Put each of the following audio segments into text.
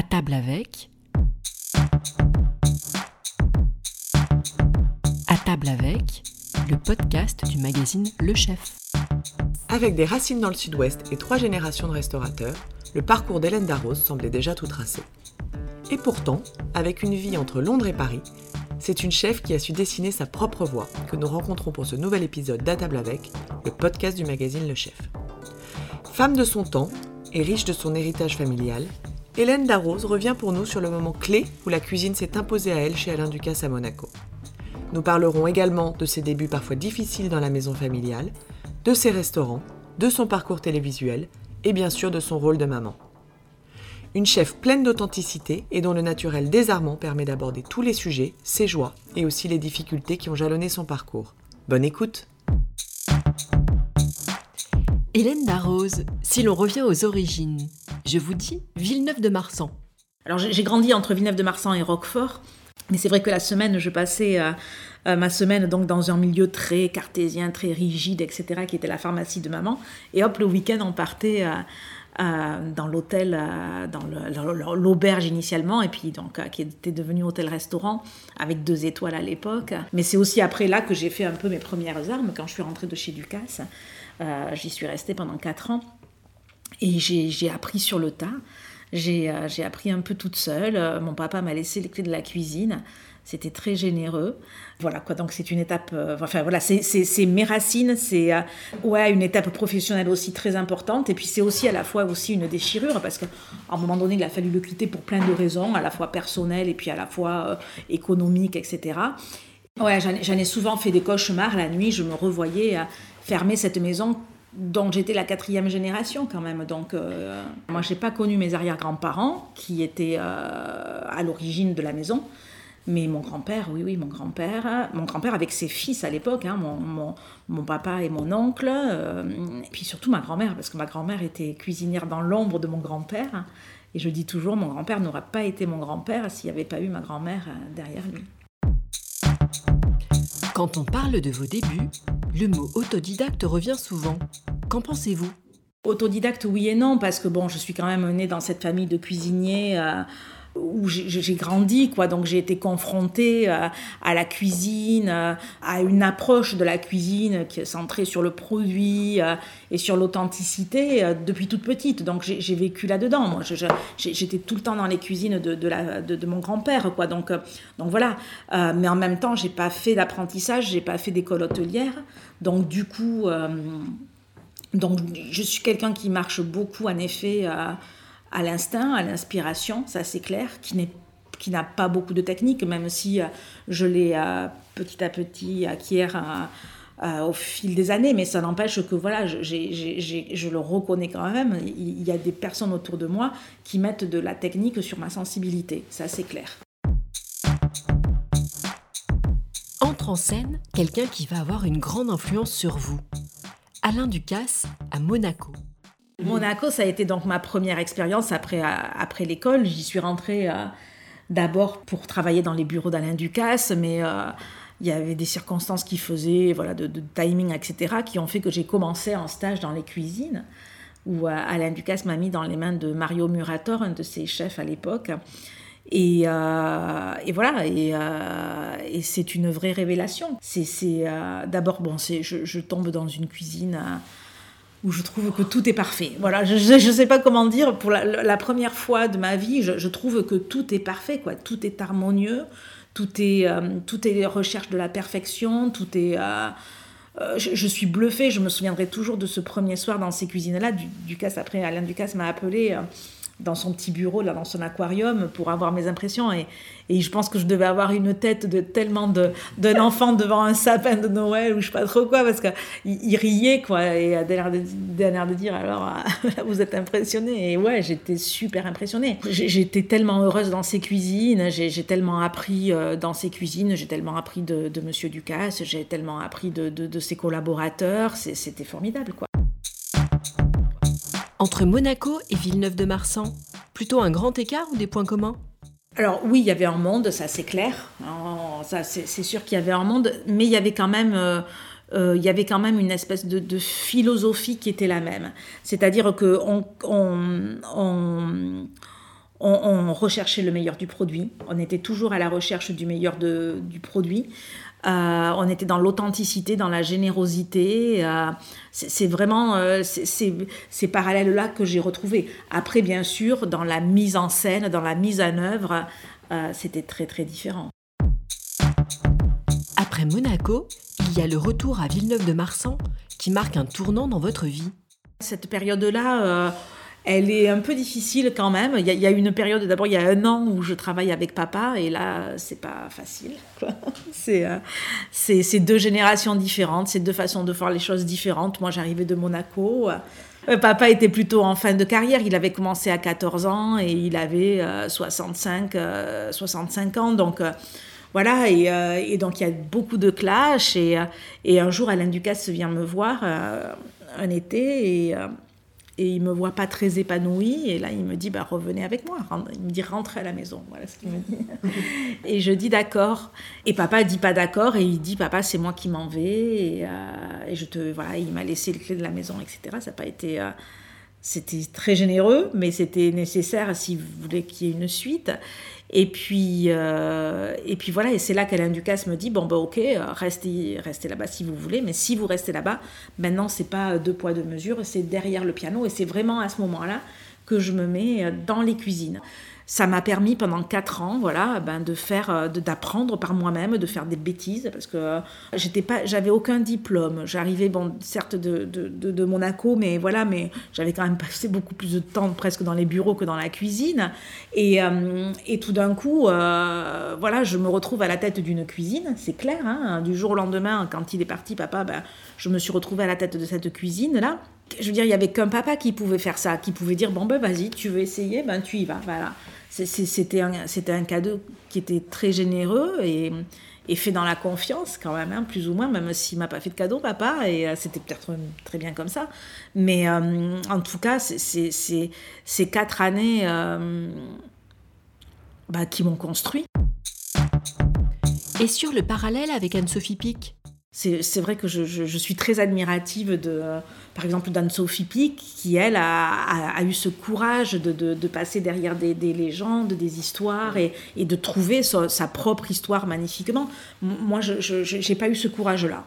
À table avec. À table avec, le podcast du magazine Le Chef. Avec des racines dans le sud-ouest et trois générations de restaurateurs, le parcours d'Hélène Darroze semblait déjà tout tracé. Et pourtant, avec une vie entre Londres et Paris, c'est une chef qui a su dessiner sa propre voie que nous rencontrons pour ce nouvel épisode d'À table avec, le podcast du magazine Le Chef. Femme de son temps et riche de son héritage familial, Hélène Darroze revient pour nous sur le moment clé où la cuisine s'est imposée à elle chez Alain Ducasse à Monaco. Nous parlerons également de ses débuts parfois difficiles dans la maison familiale, de ses restaurants, de son parcours télévisuel et bien sûr de son rôle de maman. Une chef pleine d'authenticité et dont le naturel désarmant permet d'aborder tous les sujets, ses joies et aussi les difficultés qui ont jalonné son parcours. Bonne écoute Hélène Darroze, si l'on revient aux origines, je vous dis Villeneuve-de-Marsan. Alors j'ai grandi entre Villeneuve-de-Marsan et Roquefort, mais c'est vrai que la semaine, je passais euh, euh, ma semaine donc dans un milieu très cartésien, très rigide, etc., qui était la pharmacie de maman. Et hop, le week-end, on partait euh, dans l'hôtel, dans l'auberge initialement, et puis donc qui était devenu hôtel-restaurant avec deux étoiles à l'époque. Mais c'est aussi après là que j'ai fait un peu mes premières armes quand je suis rentrée de chez Ducasse. J'y suis restée pendant quatre ans et j'ai appris sur le tas. Euh, j'ai appris un peu toute seule. Euh, mon papa m'a laissé les clés de la cuisine. C'était très généreux. Voilà quoi, donc c'est une étape. Euh, enfin voilà, c'est mes racines, c'est ouais une étape professionnelle aussi très importante. Et puis c'est aussi à la fois aussi une déchirure parce qu'à un moment donné, il a fallu le quitter pour plein de raisons, à la fois personnelles et puis à la fois économiques, etc. Ouais, j'en ai souvent fait des cauchemars la nuit. Je me revoyais fermer cette maison dont j'étais la quatrième génération quand même. Donc, euh, moi, j'ai pas connu mes arrière-grands-parents qui étaient euh, à l'origine de la maison. Mais mon grand-père, oui, oui, mon grand-père, mon grand-père avec ses fils à l'époque, hein, mon, mon, papa et mon oncle, euh, et puis surtout ma grand-mère, parce que ma grand-mère était cuisinière dans l'ombre de mon grand-père. Et je dis toujours, mon grand-père n'aurait pas été mon grand-père s'il n'y avait pas eu ma grand-mère derrière lui. Quand on parle de vos débuts, le mot autodidacte revient souvent. Qu'en pensez-vous? Autodidacte, oui et non, parce que bon, je suis quand même née dans cette famille de cuisiniers. Euh, où j'ai grandi, quoi. Donc j'ai été confrontée euh, à la cuisine, euh, à une approche de la cuisine qui est centrée sur le produit euh, et sur l'authenticité depuis toute petite. Donc j'ai vécu là-dedans. Moi, j'étais tout le temps dans les cuisines de, mon grand-père, quoi. Donc, donc voilà. mais en même temps, j'ai pas fait d'apprentissage, j'ai pas fait d'école hôtelière. Donc du coup, donc je suis quelqu'un qui marche beaucoup, en effet à l'instinct, à l'inspiration, ça c'est clair, qui n'est qui n'a pas beaucoup de technique, même si euh, je l'ai euh, petit à petit acquis euh, au fil des années, mais ça n'empêche que voilà, je le reconnais quand même, il y a des personnes autour de moi qui mettent de la technique sur ma sensibilité, ça c'est clair. Entre en scène quelqu'un qui va avoir une grande influence sur vous. Alain Ducasse à Monaco. Monaco, ça a été donc ma première expérience après, euh, après l'école. J'y suis rentrée euh, d'abord pour travailler dans les bureaux d'Alain Ducasse, mais euh, il y avait des circonstances qui faisaient, voilà, de, timing, etc., qui ont fait que j'ai commencé en stage dans les cuisines, où Alain Ducasse m'a mis dans les mains de Mario Murator, un de ses chefs à l'époque. Et, voilà, et, c'est une vraie révélation. C'est d'abord, bon, je, je, tombe dans une cuisine où je trouve que tout est parfait. Voilà, je ne sais pas comment dire, pour la, première fois de ma vie, je, trouve que tout est parfait, quoi. Tout est harmonieux, tout est, euh, tout est recherche de la perfection, tout est... Euh, euh, je, suis bluffée, je me souviendrai toujours de ce premier soir dans ces cuisines-là. Ducasse, après, Alain Ducasse m'a appelé dans son petit bureau, là, dans son aquarium, pour avoir mes impressions. Et, et je pense que je devais avoir une tête de tellement de, d'un enfant devant un sapin de Noël ou je sais pas trop quoi, parce qu'il il riait, quoi. Et a l'air de, de dire, alors, vous êtes impressionné. Et ouais, j'étais super impressionnée. J'étais tellement heureuse dans ses cuisines, j'ai, tellement appris euh, dans ses cuisines, j'ai tellement appris de, de Monsieur Ducasse, j'ai tellement appris de, de, de ses collaborateurs. c'était formidable, quoi. Entre Monaco et Villeneuve-de-Marsan, plutôt un grand écart ou des points communs? Alors oui, il y avait un monde, ça c'est clair. Ça c'est sûr qu'il y avait un monde, mais il y avait quand même, euh, euh, il y avait quand même une espèce de, philosophie qui était la même. C'est-à-dire que on, recherchait le meilleur du produit. On était toujours à la recherche du meilleur du produit. Euh, on était dans l'authenticité, dans la générosité. Euh, c'est vraiment euh, ces parallèles-là que j'ai retrouvés. Après, bien sûr, dans la mise en scène, dans la mise en œuvre, c'était très très différent. Après Monaco, il y a le retour à Villeneuve-de-Marsan qui marque un tournant dans votre vie. Cette période-là elle est un peu difficile quand même. Il y a, une période, d'abord, il y a un an où je travaille avec papa, et là, c'est pas facile. Euh, c'est deux générations différentes, c'est deux façons de faire les choses différentes. Moi, j'arrivais de Monaco. Euh, papa était plutôt en fin de carrière. Il avait commencé à 14 ans et il avait 65, euh, 65 ans. Donc. voilà, et, donc il y a beaucoup de clash. Et, et un jour, Alain Ducasse vient me voir un été et, et il me voit pas très épanoui et là il me dit bah revenez avec moi. Il me dit rentrez à la maison. Voilà ce qu'il me dit. Et je dis d'accord. Et papa dit pas d'accord et il dit papa c'est moi qui m'en vais et, euh, je te voilà il m'a laissé les clés de la maison etc ça n'a pas été euh, c'était très généreux mais c'était nécessaire si vous voulez qu'il y ait une suite. Et puis, euh, et puis voilà, et c'est là qu'Alain Ducasse me dit bon, ben ok, restez, restez là-bas si vous voulez, mais si vous restez là-bas, maintenant, c'est pas deux poids, deux mesures, c'est derrière le piano, et c'est vraiment à ce moment-là que je me mets dans les cuisines ça m'a permis pendant quatre ans, voilà, ben de faire, euh, d'apprendre par moi-même, de faire des bêtises, parce que euh, j'étais pas, j'avais aucun diplôme. J'arrivais, bon, certes de, de, de, Monaco, mais voilà, mais j'avais quand même passé beaucoup plus de temps presque dans les bureaux que dans la cuisine. Et, euh, et tout d'un coup, voilà, je me retrouve à la tête d'une cuisine, c'est clair. Hein, du jour au lendemain, quand il est parti, papa, ben, je me suis retrouvée à la tête de cette cuisine là. Je veux dire, il y avait qu'un papa qui pouvait faire ça, qui pouvait dire bon ben vas-y, tu veux essayer, ben tu y vas, voilà c'était un, un, cadeau qui était très généreux et, fait dans la confiance quand même, hein, plus ou moins, même s'il m'a pas fait de cadeau, papa, et euh, c'était peut-être très bien comme ça. Mais euh, en tout cas, c'est ces quatre années euh, bah, qui m'ont construit. Et sur le parallèle avec Anne-Sophie Pic? C'est vrai que je, je, suis très admirative de, par exemple, d'Anne-Sophie Pic, qui, elle, a, a, eu ce courage de, de, de passer derrière des, des, légendes, des histoires, et, et de trouver sa, sa, propre histoire magnifiquement. Moi, je n'ai pas eu ce courage-là.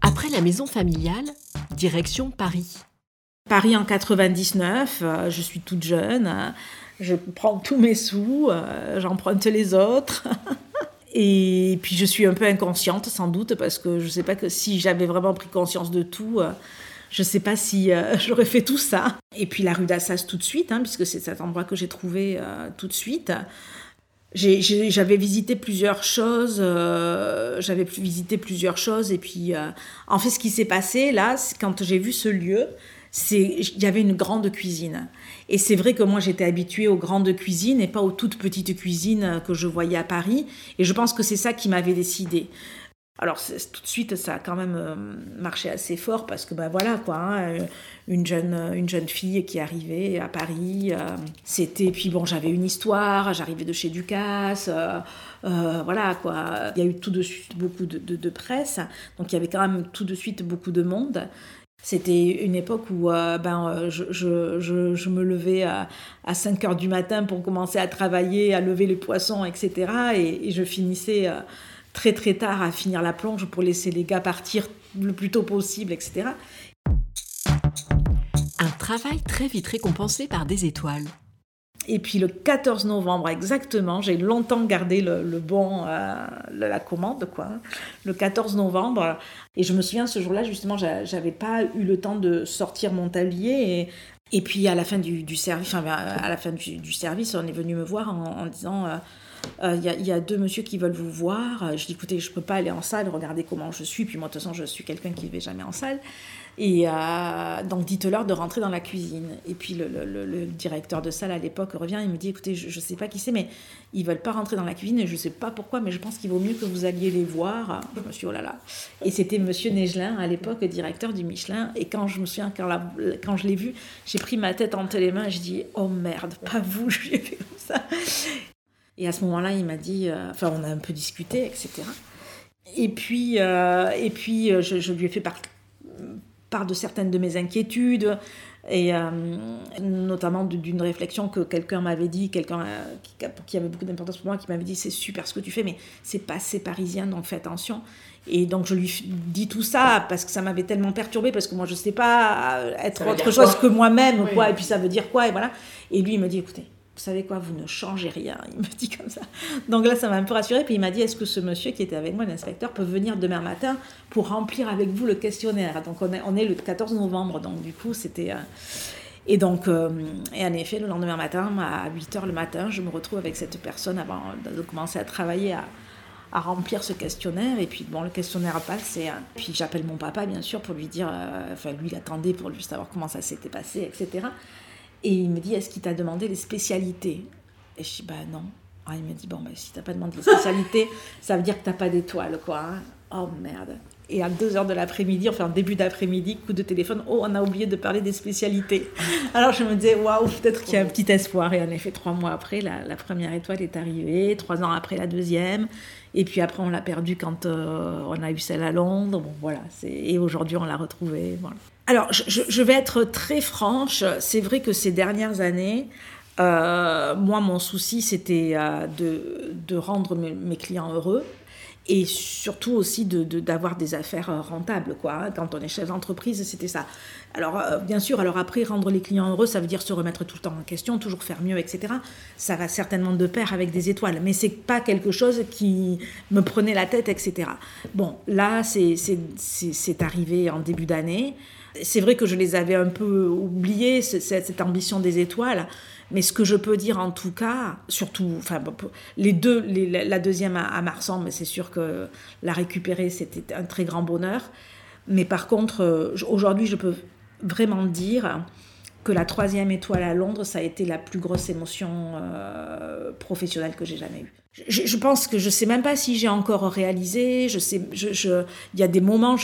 Après la maison familiale, direction Paris. Paris en 99, euh, je suis toute jeune, je prends tous mes sous, euh, j'emprunte les autres. Et puis je suis un peu inconsciente sans doute parce que je ne sais pas que si j'avais vraiment pris conscience de tout, euh, je ne sais pas si euh, j'aurais fait tout ça. Et puis la rue d'Assas tout de suite, hein, puisque c'est cet endroit que j'ai trouvé euh, tout de suite. J'avais visité plusieurs choses, j'avais visité plusieurs choses et puis en fait ce qui s'est passé là, quand j'ai vu ce lieu, il y avait une grande cuisine. Et c'est vrai que moi j'étais habituée aux grandes cuisines et pas aux toutes petites cuisines que je voyais à Paris. Et je pense que c'est ça qui m'avait décidé. Alors tout de suite, ça a quand même euh, marché assez fort parce que ben voilà quoi, hein, une jeune une jeune fille qui arrivait à Paris, euh, c'était puis bon j'avais une histoire, j'arrivais de chez Ducasse, euh, voilà quoi. Il y a eu tout de suite beaucoup de, de, presse, donc il y avait quand même tout de suite beaucoup de monde. C'était une époque où euh, ben, euh, je, je, je, me levais à, à, 5 heures du matin pour commencer à travailler, à lever les poissons, etc. Et, je finissais euh, très très tard à finir la plonge pour laisser les gars partir le plus tôt possible, etc. Un travail très vite récompensé par des étoiles. Et puis le 14 novembre exactement, j'ai longtemps gardé le, bon, euh, la commande, quoi. Le 14 novembre. Et je me souviens, ce jour-là, justement, j'avais pas eu le temps de sortir mon tablier. Et, et puis à la fin du, service, à la fin du, service, on est venu me voir en, disant. Euh, euh, il y, a deux monsieur qui veulent vous voir. Je dis écoutez, je peux pas aller en salle, regardez comment je suis. Puis moi, de toute façon, je suis quelqu'un qui ne va jamais en salle. Et euh, donc, dites-leur de rentrer dans la cuisine. Et puis, le, directeur de salle à l'époque revient, il me dit écoutez, je ne sais pas qui c'est, mais ils veulent pas rentrer dans la cuisine et je ne sais pas pourquoi, mais je pense qu'il vaut mieux que vous alliez les voir. Je me suis oh là là. Et c'était monsieur Negelin, à l'époque, directeur du Michelin. Et quand je me souviens, quand, quand je l'ai vu, j'ai pris ma tête entre les mains et je dis oh merde, pas vous, je lui ai fait comme ça. Et à ce moment-là, il m'a dit, euh, enfin, on a un peu discuté, etc. Et puis, euh, et puis je, je, lui ai fait part, part de certaines de mes inquiétudes et euh, notamment d'une réflexion que quelqu'un m'avait dit, quelqu'un qui, qui, avait beaucoup d'importance pour moi, qui m'avait dit c'est super ce que tu fais, mais c'est pas assez parisien, donc fais attention. Et donc je lui dis tout ça parce que ça m'avait tellement perturbé parce que moi je sais pas être autre chose que moi-même quoi et puis ça veut dire quoi et voilà. Et lui il me dit écoutez vous savez quoi, vous ne changez rien. Il me dit comme ça. Donc là, ça m'a un peu rassuré. Puis il m'a dit, est-ce que ce monsieur qui était avec moi, l'inspecteur, peut venir demain matin pour remplir avec vous le questionnaire? Donc on est, le 14 novembre, donc du coup, c'était... Euh, et donc, euh, et en effet, le lendemain matin, à 8 h le matin, je me retrouve avec cette personne avant de commencer à travailler à, remplir ce questionnaire. Et puis, bon, le questionnaire passe. Et puis, j'appelle mon papa, bien sûr, pour lui dire. Euh, enfin, lui, il attendait pour lui savoir comment ça s'était passé, etc. Et il me dit, est-ce qu'il t'a demandé les spécialités? Et je dis, bah non. Ah, il me dit, bon, bah, si t'as pas demandé les spécialités, ça veut dire que t'as pas d'étoile, quoi. Hein. Oh merde. Et à 2h de l'après-midi, enfin début d'après-midi, coup de téléphone, oh, on a oublié de parler des spécialités. Alors je me disais, waouh, peut-être qu'il y a un petit espoir. Et en effet, trois mois après, la, première étoile est arrivée, trois ans après, la deuxième. Et puis après, on l'a perdue quand euh, on a eu celle à Londres. Bon, voilà. Et aujourd'hui, on l'a retrouvée. Voilà. Alors, je, vais être très franche. C'est vrai que ces dernières années, euh, moi, mon souci, c'était euh, de, rendre mes, clients heureux et surtout aussi d'avoir de, des affaires euh, rentables. Hein. Quand on est chef d'entreprise, c'était ça. Alors, bien sûr, alors après, rendre les clients heureux, ça veut dire se remettre tout le temps en question, toujours faire mieux, etc. Ça va certainement de pair avec des étoiles, mais c'est pas quelque chose qui me prenait la tête, etc. Bon, là, c'est arrivé en début d'année. C'est vrai que je les avais un peu oubliés, cette, ambition des étoiles. Mais ce que je peux dire en tout cas, surtout, enfin, les deux, la deuxième à, Marsan, mais c'est sûr que la récupérer, c'était un très grand bonheur. Mais par contre, euh, aujourd'hui, je peux vraiment dire que la troisième étoile à Londres, ça a été la plus grosse émotion euh, professionnelle que j'ai jamais eue. Je, pense que je sais même pas si j'ai encore réalisé. Je sais, il y a des moments,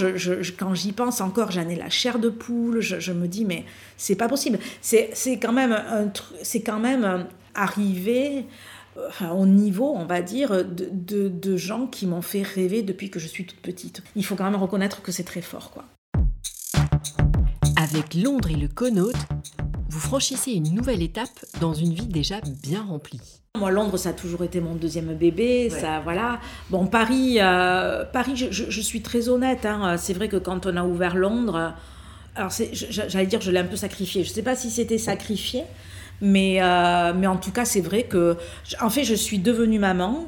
quand j'y pense encore, j'en ai la chair de poule. Je, me dis mais c'est pas possible. C'est, quand même euh, arrivé au niveau, on va dire, de gens qui m'ont fait rêver depuis que je suis toute petite. Il faut quand même reconnaître que c'est très fort, quoi. Avec Londres et le Connaught, vous franchissez une nouvelle étape dans une vie déjà bien remplie. Moi, Londres, ça a toujours été mon deuxième bébé. Ça, voilà. Bon, Paris, euh, Paris, je, suis très honnête. Hein. C'est vrai que quand on a ouvert Londres, alors j'allais dire, je l'ai un peu sacrifié. Je ne sais pas si c'était sacrifié, mais, euh, mais en tout cas, c'est vrai que, en fait, je suis devenue maman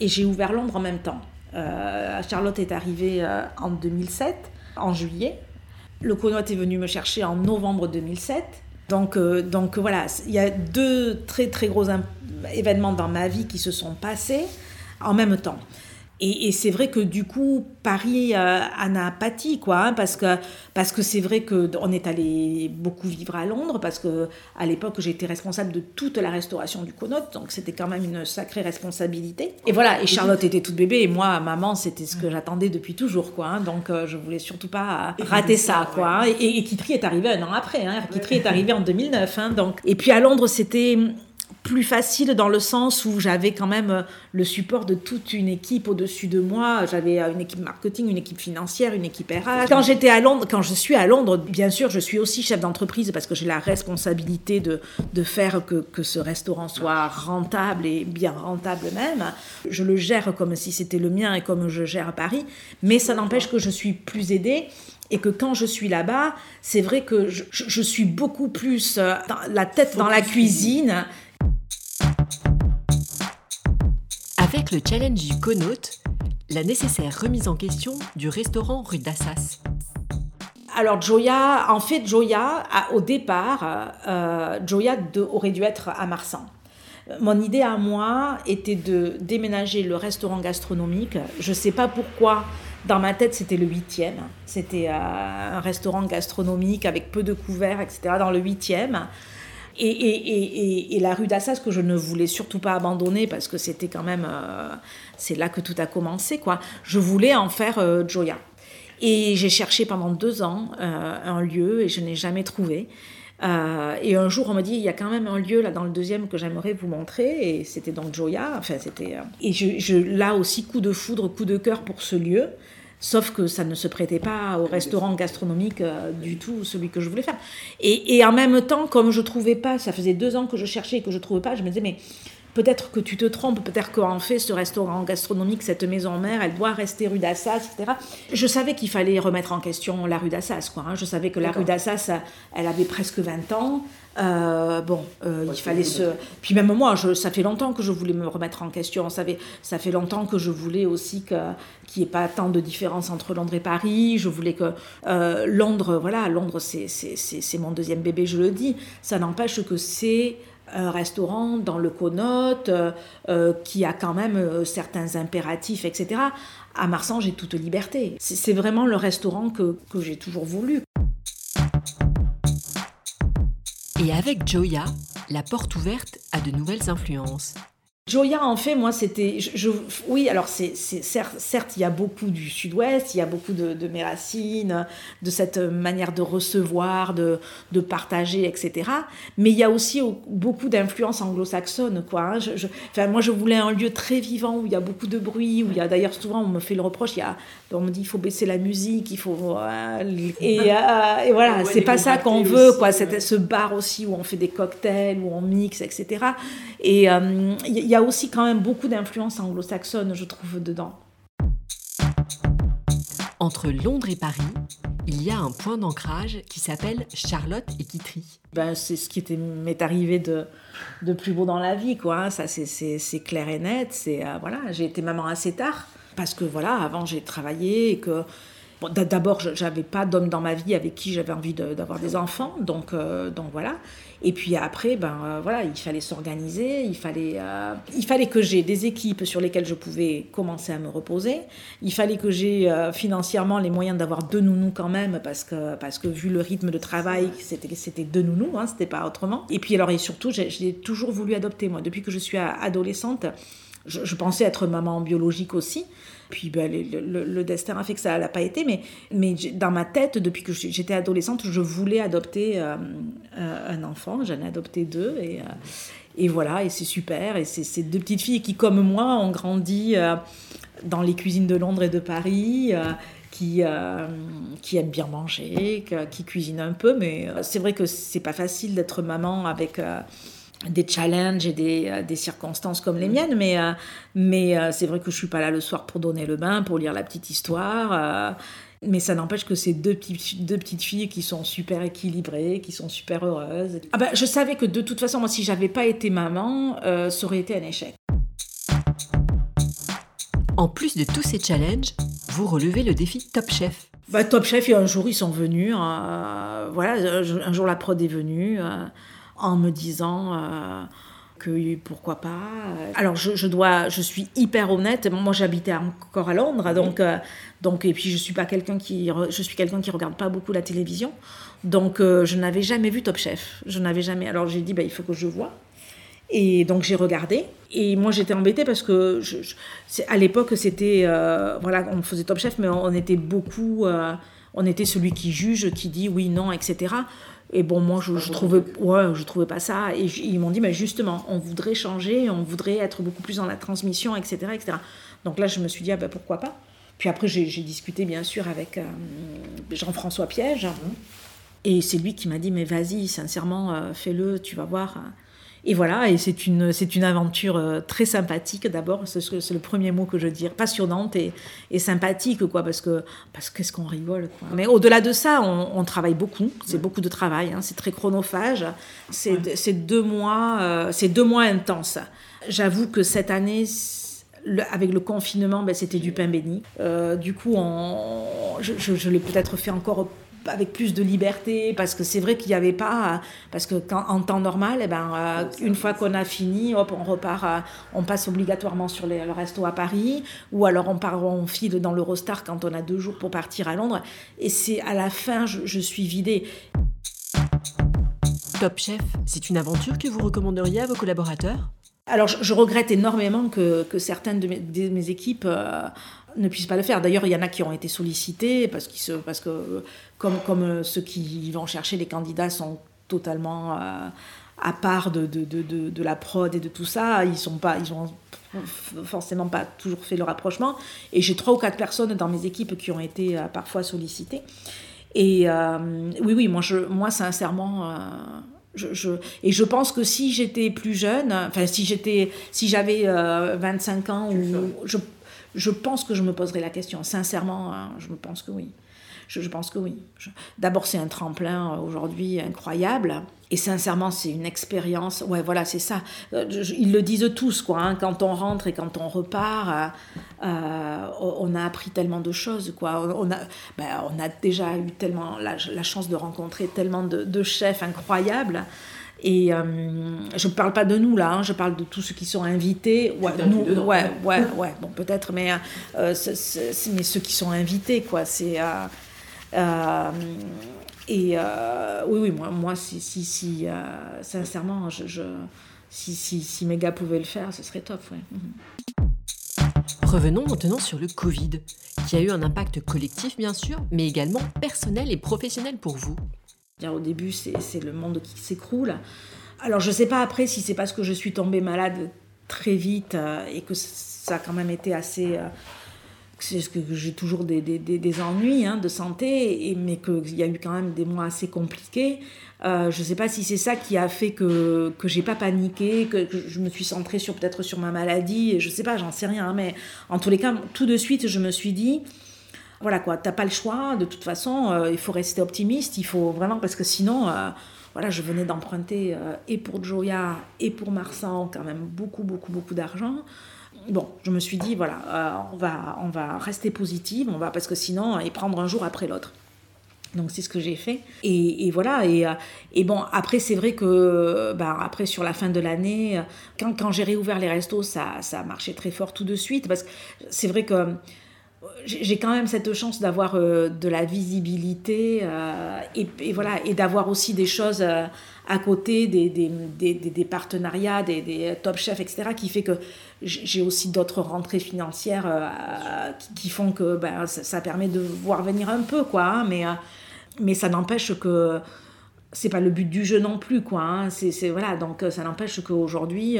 et j'ai ouvert Londres en même temps. Euh, Charlotte est arrivée en 2007, en juillet. Le Connaught est venu me chercher en novembre 2007. Donc, euh, donc voilà, il y a deux très très gros événements dans ma vie qui se sont passés en même temps. Et, c'est vrai que du coup, Paris euh, en a pâti, quoi, hein, parce que parce que c'est vrai qu'on est allé beaucoup vivre à Londres, parce que à l'époque j'étais responsable de toute la restauration du Connaught, donc c'était quand même une sacrée responsabilité. Et voilà, et Charlotte était toute bébé, et moi, maman, c'était ce que j'attendais depuis toujours, quoi. Hein, donc euh, je voulais surtout pas rater ça, quoi. Hein. et, et Kitry est arrivé un an après. Hein, Kitry est arrivé en 2009, hein, donc. Et puis à Londres, c'était plus facile dans le sens où j'avais quand même euh, le support de toute une équipe au-dessus de moi. J'avais euh, une équipe marketing, une équipe financière, une équipe RH. Quand j'étais à Londres, quand je suis à Londres, bien sûr, je suis aussi chef d'entreprise parce que j'ai la responsabilité de, de faire que, que, ce restaurant soit rentable et bien rentable même. Je le gère comme si c'était le mien et comme je gère Paris, mais ça n'empêche que je suis plus aidée et que quand je suis là-bas, c'est vrai que je, je, suis beaucoup plus euh, la tête dans la cuisine le challenge du Connaught, la nécessaire remise en question du restaurant rue d'Assas. Alors Joya, en fait Joya, au départ, euh, Joya aurait dû être à Marsan. Mon idée à moi était de déménager le restaurant gastronomique. Je ne sais pas pourquoi, dans ma tête, c'était le huitième. C'était euh, un restaurant gastronomique avec peu de couverts, etc., dans le huitième. Et, la rue d'Assas que je ne voulais surtout pas abandonner parce que c'était quand même, euh, c'est là que tout a commencé quoi. Je voulais en faire euh, Joya. Et j'ai cherché pendant deux ans euh, un lieu et je n'ai jamais trouvé. et un jour, on me dit, il y a quand même un lieu là dans le deuxième que j'aimerais vous montrer. Et c'était donc Joya. Enfin, c'était. et là aussi, coup de foudre, coup de cœur pour ce lieu Sauf que ça ne se prêtait pas au restaurant gastronomique euh, du tout, celui que je voulais faire. Et, et, en même temps, comme je trouvais pas, ça faisait deux ans que je cherchais et que je trouvais pas, je me disais, mais peut-être que tu te trompes, peut-être qu'en fait, ce restaurant gastronomique, cette maison mère, elle doit rester rue d'Assas, etc. Je savais qu'il fallait remettre en question la rue d'Assas, quoi. Hein. Je savais que la rue d'Assas, elle avait presque 20 ans. Euh, bon, euh, il fallait se. Puis même moi, je, ça fait longtemps que je voulais me remettre en question. Ça fait, ça fait longtemps que je voulais aussi qu'il n'y ait pas tant de différence entre Londres et Paris. Je voulais que euh, Londres, voilà, Londres, c'est mon deuxième bébé, je le dis. Ça n'empêche que c'est un restaurant dans le Connote euh, euh, qui a quand même euh, certains impératifs, etc. À Marsan, j'ai toute liberté. C'est vraiment le restaurant que, que j'ai toujours voulu. Et avec Joya, la porte ouverte à de nouvelles influences. Joya, en fait, moi, c'était. Je, oui, alors, c'est, certes, certes, il y a beaucoup du sud-ouest, il y a beaucoup de, mes racines, de cette manière de recevoir, de, de partager, etc. Mais il y a aussi beaucoup d'influences anglo-saxonnes, quoi. Hein. Je, enfin, moi, je voulais un lieu très vivant où il y a beaucoup de bruit, où il y a d'ailleurs souvent, on me fait le reproche, il y a, on me dit, il faut baisser la musique, il faut. et, euh, et, voilà, c'est pas ça qu'on veut, quoi. C'était ce bar aussi où on fait des cocktails, où on mixe, etc. Et euh, il y a aussi quand même beaucoup d'influence anglo-saxonne, je trouve, dedans. Entre Londres et Paris, il y a un point d'ancrage qui s'appelle Charlotte et Kitry. Ben, c'est ce qui m'est arrivé de, de plus beau dans la vie, quoi. Hein. Ça, c'est clair et net. C'est euh, voilà, j'ai été maman assez tard parce que voilà, avant j'ai travaillé et que Bon, D'abord, j'avais pas d'homme dans ma vie avec qui j'avais envie d'avoir des enfants, donc, euh, donc voilà. Et puis après, ben euh, voilà, il fallait s'organiser, il fallait, euh, il fallait que j'ai des équipes sur lesquelles je pouvais commencer à me reposer. Il fallait que j'ai financièrement les moyens d'avoir deux nounous quand même, parce que, parce que vu le rythme de travail, c'était, c'était deux nounous, hein, c'était pas autrement. Et puis alors, et surtout, j'ai, toujours voulu adopter, moi, depuis que je suis adolescente. Je, pensais être maman biologique aussi. Puis ben, le, destin a fait que ça n'a pas été, mais, dans ma tête, depuis que j'étais adolescente, je voulais adopter euh, euh, un enfant. J'en ai adopté deux et, euh, voilà, et c'est super. Et c'est ces deux petites filles qui, comme moi, ont grandi dans les cuisines de Londres et de Paris. qui aiment bien manger, qui cuisinent un peu, mais c'est vrai que c'est pas facile d'être maman avec des challenges et des, euh, des, circonstances comme les miennes, mais, euh, mais euh, c'est vrai que je suis pas là le soir pour donner le bain, pour lire la petite histoire. mais ça n'empêche que c'est deux, deux petites filles qui sont super équilibrées, qui sont super heureuses. Ah ben, je savais que de toute façon, moi, si j'avais pas été maman, ça aurait été un échec. En plus de tous ces challenges, vous relevez le défi Top Chef. Bah, Top Chef, un jour, ils sont venus. voilà, un jour, la prod est venue en me disant euh, que pourquoi pas. Alors je, dois, je suis hyper honnête. Moi j'habitais encore à Londres, donc euh, donc et puis je suis pas quelqu'un qui je suis quelqu'un qui regarde pas beaucoup la télévision, donc euh, je n'avais jamais vu Top Chef. Je n'avais jamais. Alors j'ai dit bah, il faut que je vois. Et donc j'ai regardé. Et moi j'étais embêtée parce que je, à l'époque c'était voilà on faisait Top Chef mais on était beaucoup on était celui qui juge, qui dit oui non etc. Et bon, moi, je, je trouvais, ouais, je trouvais pas ça. Et ils m'ont dit, mais justement, on voudrait changer, on voudrait être beaucoup plus dans la transmission, etc., etc. Donc là, je me suis dit, ah ben pourquoi pas. Puis après, j'ai discuté bien sûr avec euh, Jean-François Piège. Et c'est lui qui m'a dit, mais vas-y, sincèrement, euh, fais-le, tu vas voir. Et voilà, et c'est une, c'est une aventure euh, très sympathique. D'abord, c'est, le premier mot que je dis, passionnante et, et sympathique, quoi, parce que, parce qu'est-ce qu'on rigole, quoi. Mais au-delà de ça, on, travaille beaucoup, c'est beaucoup de travail, hein, c'est très chronophage, c'est, deux mois, euh, c'est deux mois intenses. J'avoue que cette année, avec le confinement, ben, c'était du pain béni. Euh, du coup, on, je, je l'ai peut-être fait encore avec plus de liberté, parce que c'est vrai qu'il n'y avait pas, parce que quand, en temps normal, eh ben, euh, une fois qu'on a fini, hop, on repart, euh, on passe obligatoirement sur le resto à Paris, ou alors on part, on file dans l'Eurostar quand on a deux jours pour partir à Londres, et c'est à la fin, je, suis vidée. Top Chef, c'est une aventure que vous recommanderiez à vos collaborateurs? Alors, je, regrette énormément que, que certaines de mes, équipes euh, ne puissent pas le faire. D'ailleurs, il y en a qui ont été sollicités parce, parce que, comme, comme euh, ceux qui vont chercher les candidats sont totalement euh, à part de, de, de, de, la prod et de tout ça, ils sont pas, ils ont forcément pas toujours fait le rapprochement. Et j'ai trois ou quatre personnes dans mes équipes qui ont été parfois sollicitées. Et oui, oui, moi, je, moi sincèrement, je, et je pense que si j'étais plus jeune, enfin si j'étais, si j'avais 25 ans, ou, je, je pense que je me poserais la question. Sincèrement, hein, je pense que oui. Je, pense que oui. D'abord, c'est un tremplin euh, aujourd'hui incroyable. Et sincèrement, c'est une expérience. Ouais, voilà, c'est ça. Euh, ils le disent tous, quoi. Hein. quand on rentre et quand on repart, euh, on a appris tellement de choses, quoi. On a, ben, on a déjà eu tellement la, chance de rencontrer tellement de, chefs incroyables. Et je ne parle pas de nous là, hein. je parle de tous ceux qui sont invités. Ouais, nous, ouais, ouais, ouais, bon peut-être, mais, mais ceux qui sont invités, quoi. C'est euh, et euh, oui, oui, moi, moi si, si, si euh, sincèrement, je, si, si, si, mes gars pouvaient le faire, ce serait top. Ouais. Mhm. Revenons maintenant sur le Covid, qui a eu un impact collectif bien sûr, mais également personnel et professionnel pour vous. Au début, c'est le monde qui s'écroule. Alors, je ne sais pas après si c'est parce que je suis tombée malade très vite et que ça a quand même été assez c'est que j'ai toujours des, des, des ennuis hein, de santé, et, mais qu'il y a eu quand même des mois assez compliqués. Euh, je ne sais pas si c'est ça qui a fait que que j'ai pas paniqué, que, je me suis centrée peut-être sur ma maladie. Je ne sais pas, j'en sais rien. Hein, mais en tous les cas, tout de suite, je me suis dit, voilà quoi, t'as pas le choix. De toute façon, euh, il faut rester optimiste. Il faut vraiment parce que sinon. Euh, voilà, je venais d'emprunter et pour Joya et pour Marsan quand même beaucoup, beaucoup, beaucoup d'argent bon, je me suis dit, voilà, euh, on, va, on va rester positive, on va, parce que sinon, et prendre un jour après l'autre. Donc c'est ce que j'ai fait. Et, voilà. Et, euh, et, bon, après, c'est vrai que bah, après, sur la fin de l'année, quand, quand j'ai réouvert les restos, ça, ça a marché très fort tout de suite. Parce que c'est vrai que j'ai quand même cette chance d'avoir euh, de la visibilité et, et, voilà et d'avoir aussi des choses à côté des, des, des, des partenariats, des, top chefs, etc., qui fait que j'ai aussi d'autres rentrées financières euh, qui, font que ben, ça, permet de voir venir un peu, quoi. Hein, mais, euh, mais ça n'empêche que c'est pas le but du jeu non plus, quoi. Hein, c'est, voilà, donc euh, ça n'empêche qu'aujourd'hui,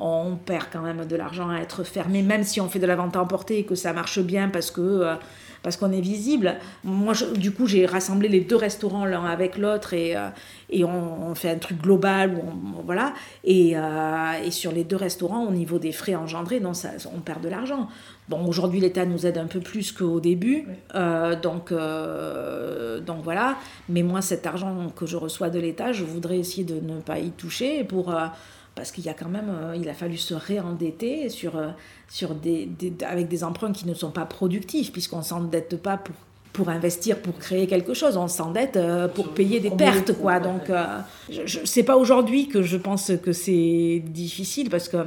on perd quand même de l'argent à être fermé, même si on fait de la vente à emporter et que ça marche bien parce que parce qu'on est visible. Moi, du coup, j'ai rassemblé les deux restaurants l'un avec l'autre et, euh, et on, fait un truc global. Où voilà. Et, euh, et, sur les deux restaurants, au niveau des frais engendrés, non, ça, on perd de l'argent. Bon, aujourd'hui, l'État nous aide un peu plus qu'au début. Euh, donc, donc voilà. Mais moi, cet argent que je reçois de l'État, je voudrais essayer de ne pas y toucher pour parce qu'il y a quand même, euh, il a fallu se réendetter sur, euh, sur des, avec des emprunts qui ne sont pas productifs, puisqu'on ne s'endette pas pour, pour investir, pour créer quelque chose, on s'endette euh, pour payer des pertes. quoi. Donc, je sais pas aujourd'hui que je pense que c'est difficile, parce que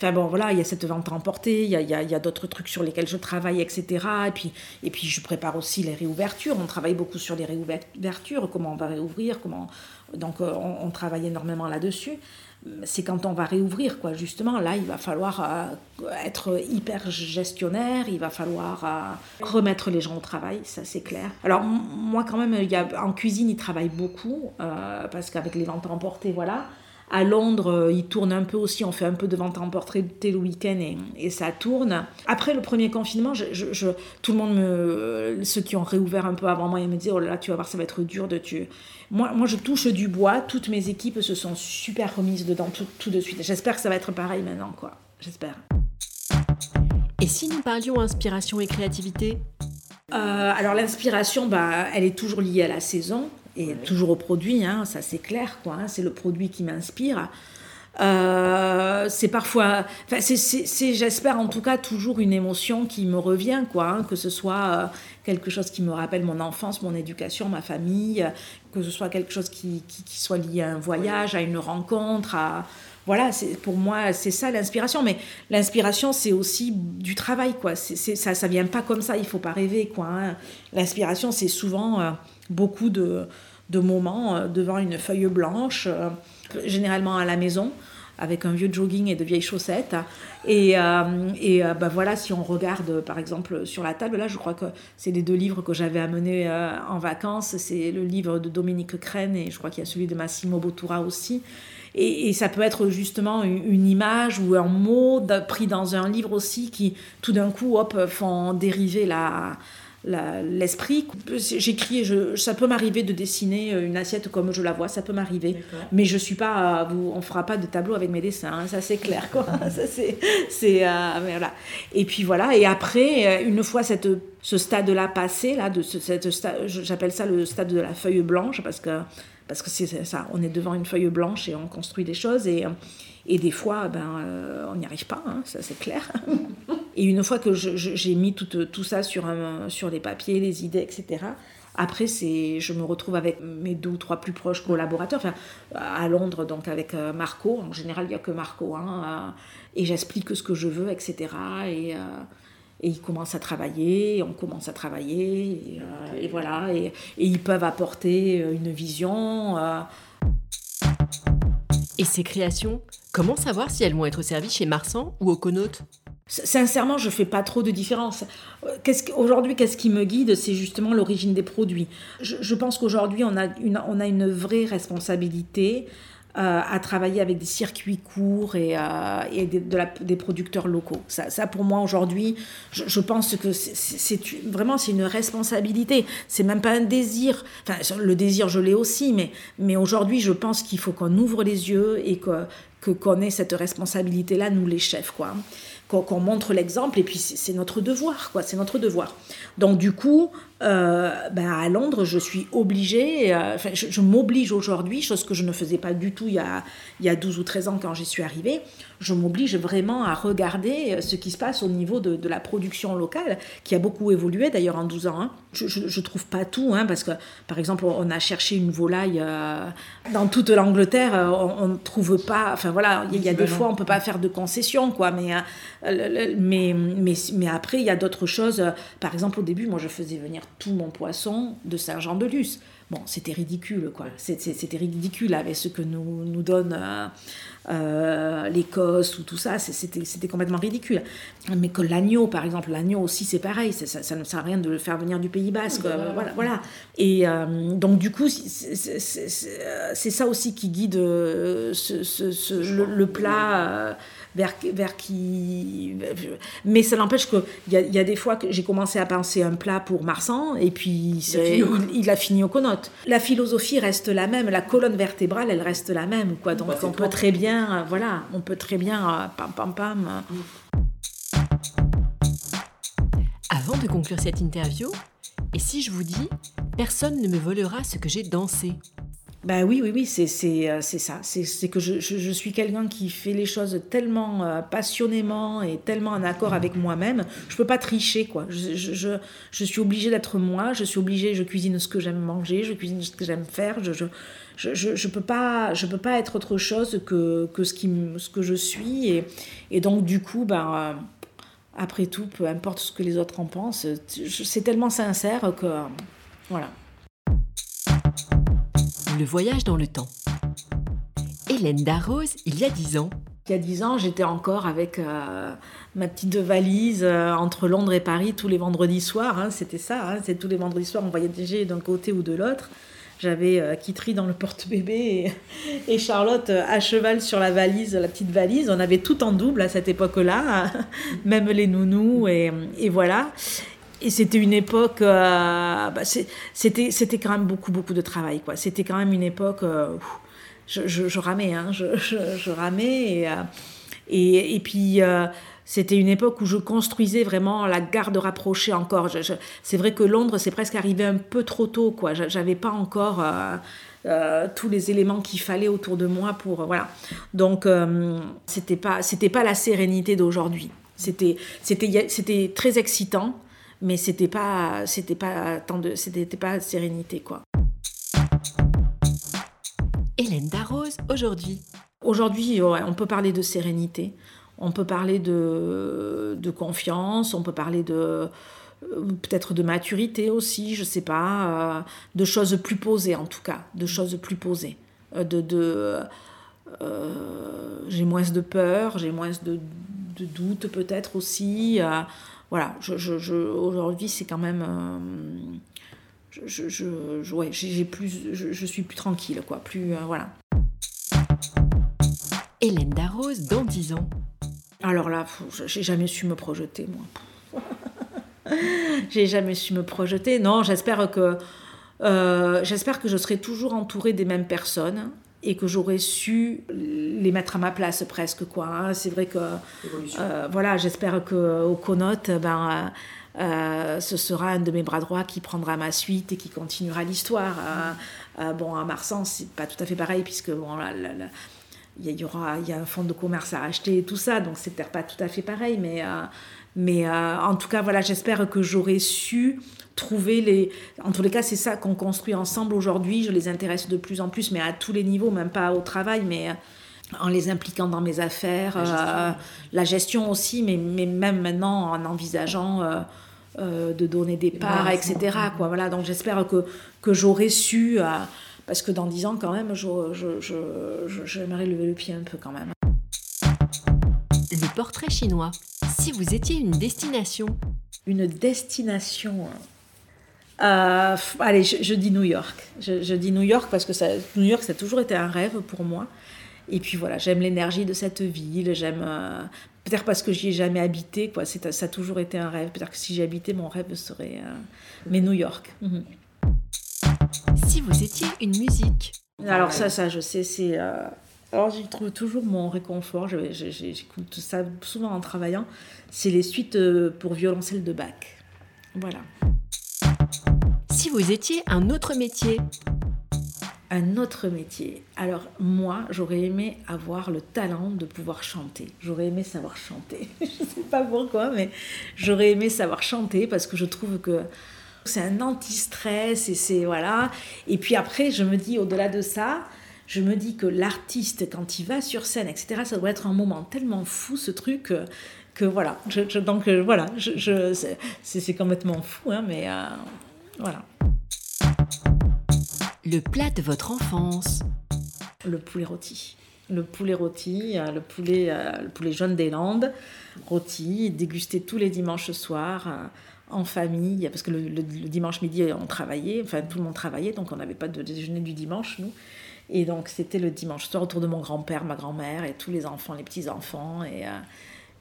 Enfin bon, voilà, il y a cette vente emportée, il y a, y a, y a d'autres trucs sur lesquels je travaille, etc. Et puis, et puis je prépare aussi les réouvertures. On travaille beaucoup sur les réouvertures, comment on va réouvrir, comment. Donc on, on travaille énormément là-dessus c'est quand on va réouvrir, quoi. Justement, là, il va falloir euh, être hyper gestionnaire, il va falloir euh, remettre les gens au travail, ça c'est clair. Alors, moi, quand même, y a, en cuisine, ils travaillent beaucoup, euh, parce qu'avec les ventes emportées, voilà. À Londres, euh, ils tournent un peu aussi, on fait un peu de vente en portrait le week-end et, et, ça tourne. Après le premier confinement, je, tout le monde, me, ceux qui ont réouvert un peu avant moi, ils me disaient Oh là là, tu vas voir, ça va être dur de tuer. Moi, moi, je touche du bois, toutes mes équipes se sont super remises dedans tout, tout de suite. J'espère que ça va être pareil maintenant, quoi. J'espère. Et si nous parlions inspiration et créativité? Euh, alors l'inspiration, bah, elle est toujours liée à la saison et toujours au produit, hein, ça c'est clair, quoi. Hein, c'est le produit qui m'inspire. Euh, c'est parfois, c'est, j'espère en tout cas toujours une émotion qui me revient, quoi, hein, que ce soit euh, quelque chose qui me rappelle mon enfance, mon éducation, ma famille, que ce soit quelque chose qui, qui, soit lié à un voyage, à une rencontre, à voilà, c'est pour moi c'est ça l'inspiration. Mais l'inspiration c'est aussi du travail, quoi. C'est, ça, ça vient pas comme ça, il faut pas rêver, quoi. L'inspiration c'est souvent euh, beaucoup de de moments euh, devant une feuille blanche, euh, généralement à la maison. avec un vieux jogging et de vieilles chaussettes. Et, et bah voilà, si on regarde par exemple sur la table, là je crois que c'est les deux livres que j'avais amenés en vacances. C'est le livre de Dominique Crène et je crois qu'il y a celui de Massimo Bottura aussi. Et, ça peut être justement une, image ou un mot pris dans un livre aussi qui tout d'un coup hop, font dériver la, l'esprit. J'écris, ça peut m'arriver de dessiner une assiette comme je la vois, ça peut m'arriver. Mais je suis pas, vous, on fera pas de tableau avec mes dessins, hein, ça c'est clair quoi. ça c'est, c'est euh, voilà. Et puis voilà. Et après, une fois cette, ce stade-là passé, là, de ce, cette, j'appelle ça le stade de la feuille blanche parce que parce que c'est ça, on est devant une feuille blanche et on construit des choses et, et des fois, ben, euh, on n'y arrive pas, hein, ça c'est clair. et une fois que j'ai mis tout, ça sur, les papiers, les idées, etc., après, je me retrouve avec mes deux ou trois plus proches collaborateurs, enfin, à Londres, donc avec euh, Marco. En général, il n'y a que Marco. Hein, euh, et j'explique ce que je veux, etc. Et, et ils commencent à travailler, on commence à travailler, et, euh, voilà, et, ils peuvent apporter euh, une vision. Euh. Et ces créations, comment savoir si elles vont être servies chez Marsan ou au Conote Sincèrement, je fais pas trop de différence. Aujourd'hui, qu'est-ce qui me guide? C'est justement l'origine des produits. Je, je pense qu'aujourd'hui, on, a une, on a une vraie responsabilité euh, à travailler avec des circuits courts et, euh, et de, des producteurs locaux. Ça, ça pour moi aujourd'hui, je, pense que c'est vraiment une responsabilité. C'est même pas un désir. Enfin, le désir, je l'ai aussi, mais, mais aujourd'hui, je pense qu'il faut qu'on ouvre les yeux et que qu'on ait cette responsabilité-là, nous les chefs, quoi qu'on montre l'exemple et puis c'est notre devoir quoi c'est notre devoir donc du coup euh, ben à Londres je suis obligée euh, enfin, je, m'oblige aujourd'hui chose que je ne faisais pas du tout il y a, il y a 12 ou 13 ans quand j'y suis arrivée je m'oblige vraiment à regarder euh, ce qui se passe au niveau de, de, la production locale qui a beaucoup évolué d'ailleurs en 12 ans hein. je, je, trouve pas tout hein, parce que par exemple on a cherché une volaille dans toute l'Angleterre on ne trouve pas enfin voilà il y, a des fois on peut pas faire de concessions quoi mais mais, mais, mais après, il y a d'autres choses. Par exemple, au début, moi, je faisais venir tout mon poisson de Saint-Jean-de-Luz. Bon, c'était ridicule, quoi. C'était ridicule avec ce que nous, nous donne euh, euh, l'Écosse ou tout ça. C'était complètement ridicule. Mais que l'agneau, par exemple, l'agneau aussi, c'est pareil. Ça, ça, ne sert à rien de le faire venir du Pays Basque. voilà, voilà. Et euh, donc, du coup, c'est ça aussi qui guide ce, le, plat vers, vers qui. Mais ça n'empêche qu'il y, a, y a des fois que j'ai commencé à penser un plat pour Marsan et puis il, il, a fini au conote. La philosophie reste la même, la colonne vertébrale, elle reste la même. Quoi. Donc bah, on peut très bien, voilà, on peut très bien, euh, pam pam pam. Avant de conclure cette interview, et si je vous dis, personne ne me volera ce que j'ai dansé ben oui, oui, oui, c'est euh, ça. C'est que je, je, suis quelqu'un qui fait les choses tellement euh, passionnément et tellement en accord avec moi-même. Je peux pas tricher, quoi. Je, je, je suis obligée d'être moi. Je suis obligée, je cuisine ce que j'aime manger, je cuisine ce que j'aime faire. Je, je, je, je, peux pas, je peux pas être autre chose que, que ce, qui, ce que je suis. Et, et donc, du coup, ben, euh, après tout, peu importe ce que les autres en pensent, c'est tellement sincère que. voilà le voyage dans le temps. Hélène Darroze, il y a dix ans. Il y a dix ans, j'étais encore avec euh, ma petite valise euh, entre Londres et Paris tous les vendredis soirs. Hein, c'était ça, hein, c'est tous les vendredis soirs, on voyageait d'un côté ou de l'autre. J'avais euh, Kitri dans le porte-bébé et, Charlotte à cheval sur la valise, la petite valise. On avait tout en double à cette époque-là, même les nounous et, et voilà. Et c'était une époque, euh, bah, c'était, c'était quand même beaucoup, beaucoup de travail. Quoi. C'était quand même une époque, euh, je, je, ramais, hein, je, je, ramais. Euh, et, et puis, c'était une époque où je construisais vraiment la garde rapprochée encore. c'est vrai que Londres, c'est presque arrivé un peu trop tôt. Quoi. J'avais pas encore tous les éléments qu'il fallait autour de moi pour... voilà. Donc, c'était pas, c'était pas la sérénité d'aujourd'hui. C'était, c'était, c'était très excitant mais c'était pas c'était pas tant de c'était pas sérénité quoi. Hélène Darroze aujourd'hui. Aujourd'hui, on peut parler de sérénité, on peut parler de, confiance, on peut parler de euh, peut-être de maturité aussi, je sais pas, euh, de choses plus posées en tout cas, de choses plus posées, euh, de, j'ai moins de peur, j'ai moins de, doutes peut-être aussi. voilà, aujourd'hui c'est quand même je, je, j'ai plus, je, suis plus tranquille, quoi, plus, voilà. Hélène Darroze dans 10 ans. Alors là, j'ai jamais su me projeter, moi. j'ai jamais su me projeter. Non, j'espère que euh, j'espère que je serai toujours entourée des mêmes personnes et que j'aurai su les mettre à ma place presque quoi. Hein. C'est vrai que euh, voilà, j'espère que au Conote, ben euh, ce sera un de mes bras droits qui prendra ma suite et qui continuera l'histoire. bon, à Marsan, c'est pas tout à fait pareil puisque bon, là, il y, aura il y a un fonds de commerce à acheter et tout ça, donc c'est peut-être pas tout à fait pareil, mais, euh, mais euh, en tout cas, voilà, j'espère que j'aurai su trouver les... En tous les cas, c'est ça qu'on construit ensemble aujourd'hui, je les intéresse de plus en plus, mais à tous les niveaux, même pas au travail, mais euh, en les impliquant dans mes affaires, la gestion, aussi, mais, mais, même maintenant en envisageant... de donner des parts, etc. Quoi, voilà, donc j'espère que, que j'aurai su parce que dans dix ans, quand même, j'aimerais je, lever le pied un peu quand même. Le portrait chinois. Si vous étiez une destination. Une destination. Euh, allez, je, dis New York. Je, dis New York parce que ça, New York, ça a toujours été un rêve pour moi. Et puis voilà, j'aime l'énergie de cette ville. J'aime. Euh, peut-être parce que j'y ai jamais habité, quoi. Ça a toujours été un rêve. Peut-être que si j'y habitais, mon rêve serait. Euh, mais New York. Mhm. Si vous étiez une musique. Alors ça, ça, je sais, c'est... Euh, alors j'y trouve toujours mon réconfort, j'écoute ça souvent en travaillant, c'est les suites euh, pour violoncelle de Bach. Voilà. Si vous étiez un autre métier un autre métier. Alors moi, j'aurais aimé avoir le talent de pouvoir chanter. J'aurais aimé savoir chanter. je ne sais pas pourquoi, mais j'aurais aimé savoir chanter parce que je trouve que c'est un anti-stress et c'est voilà. Et puis après, je me dis au-delà de ça, je me dis que l'artiste quand il va sur scène, etc. Ça doit être un moment tellement fou ce truc que, voilà. Je, donc euh, voilà, je, c'est complètement fou, hein, mais euh, voilà. Le plat de votre enfance. Le poulet rôti le poulet rôti, euh, le poulet, le poulet jaune des Landes, rôti, dégusté tous les dimanches soirs en famille, parce que le, dimanche midi, on travaillait, enfin tout le monde travaillait, donc on n'avait pas de déjeuner du dimanche, nous. Et donc c'était le dimanche soir autour de mon grand-père, ma grand-mère et tous les enfants, les petits-enfants. Et, euh,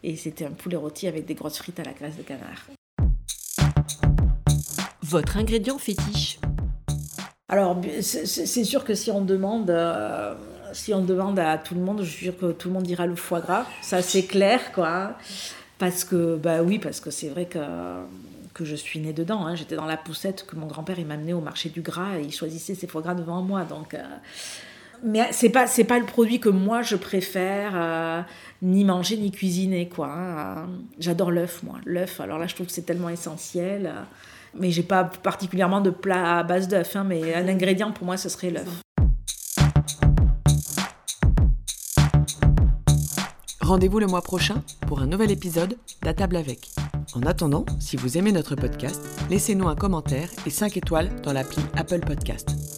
et c'était un poulet rôti avec des grosses frites à la graisse de canard. Votre ingrédient fétiche Alors, c'est sûr que si on demande... Euh, si on demande à tout le monde, je suis sûre que tout le monde dira le foie gras. Ça, c'est clair, quoi. Parce que, bah oui, parce que c'est vrai que que je suis née dedans. Hein. J'étais dans la poussette que mon grand-père m'amenait au marché du gras et il choisissait ses foie gras devant moi. Donc, euh, mais c'est pas c'est pas le produit que moi je préfère euh, ni manger ni cuisiner quoi. Hein. J'adore l'œuf moi. L'œuf. Alors là je trouve que c'est tellement essentiel. Mais j'ai pas particulièrement de plat à base d'œuf. Hein, mais un ingrédient pour moi ce serait l'œuf. Rendez-vous le mois prochain pour un nouvel épisode d'À table avec. En attendant, si vous aimez notre podcast, laissez-nous un commentaire et 5 étoiles dans l'appli Apple Podcast.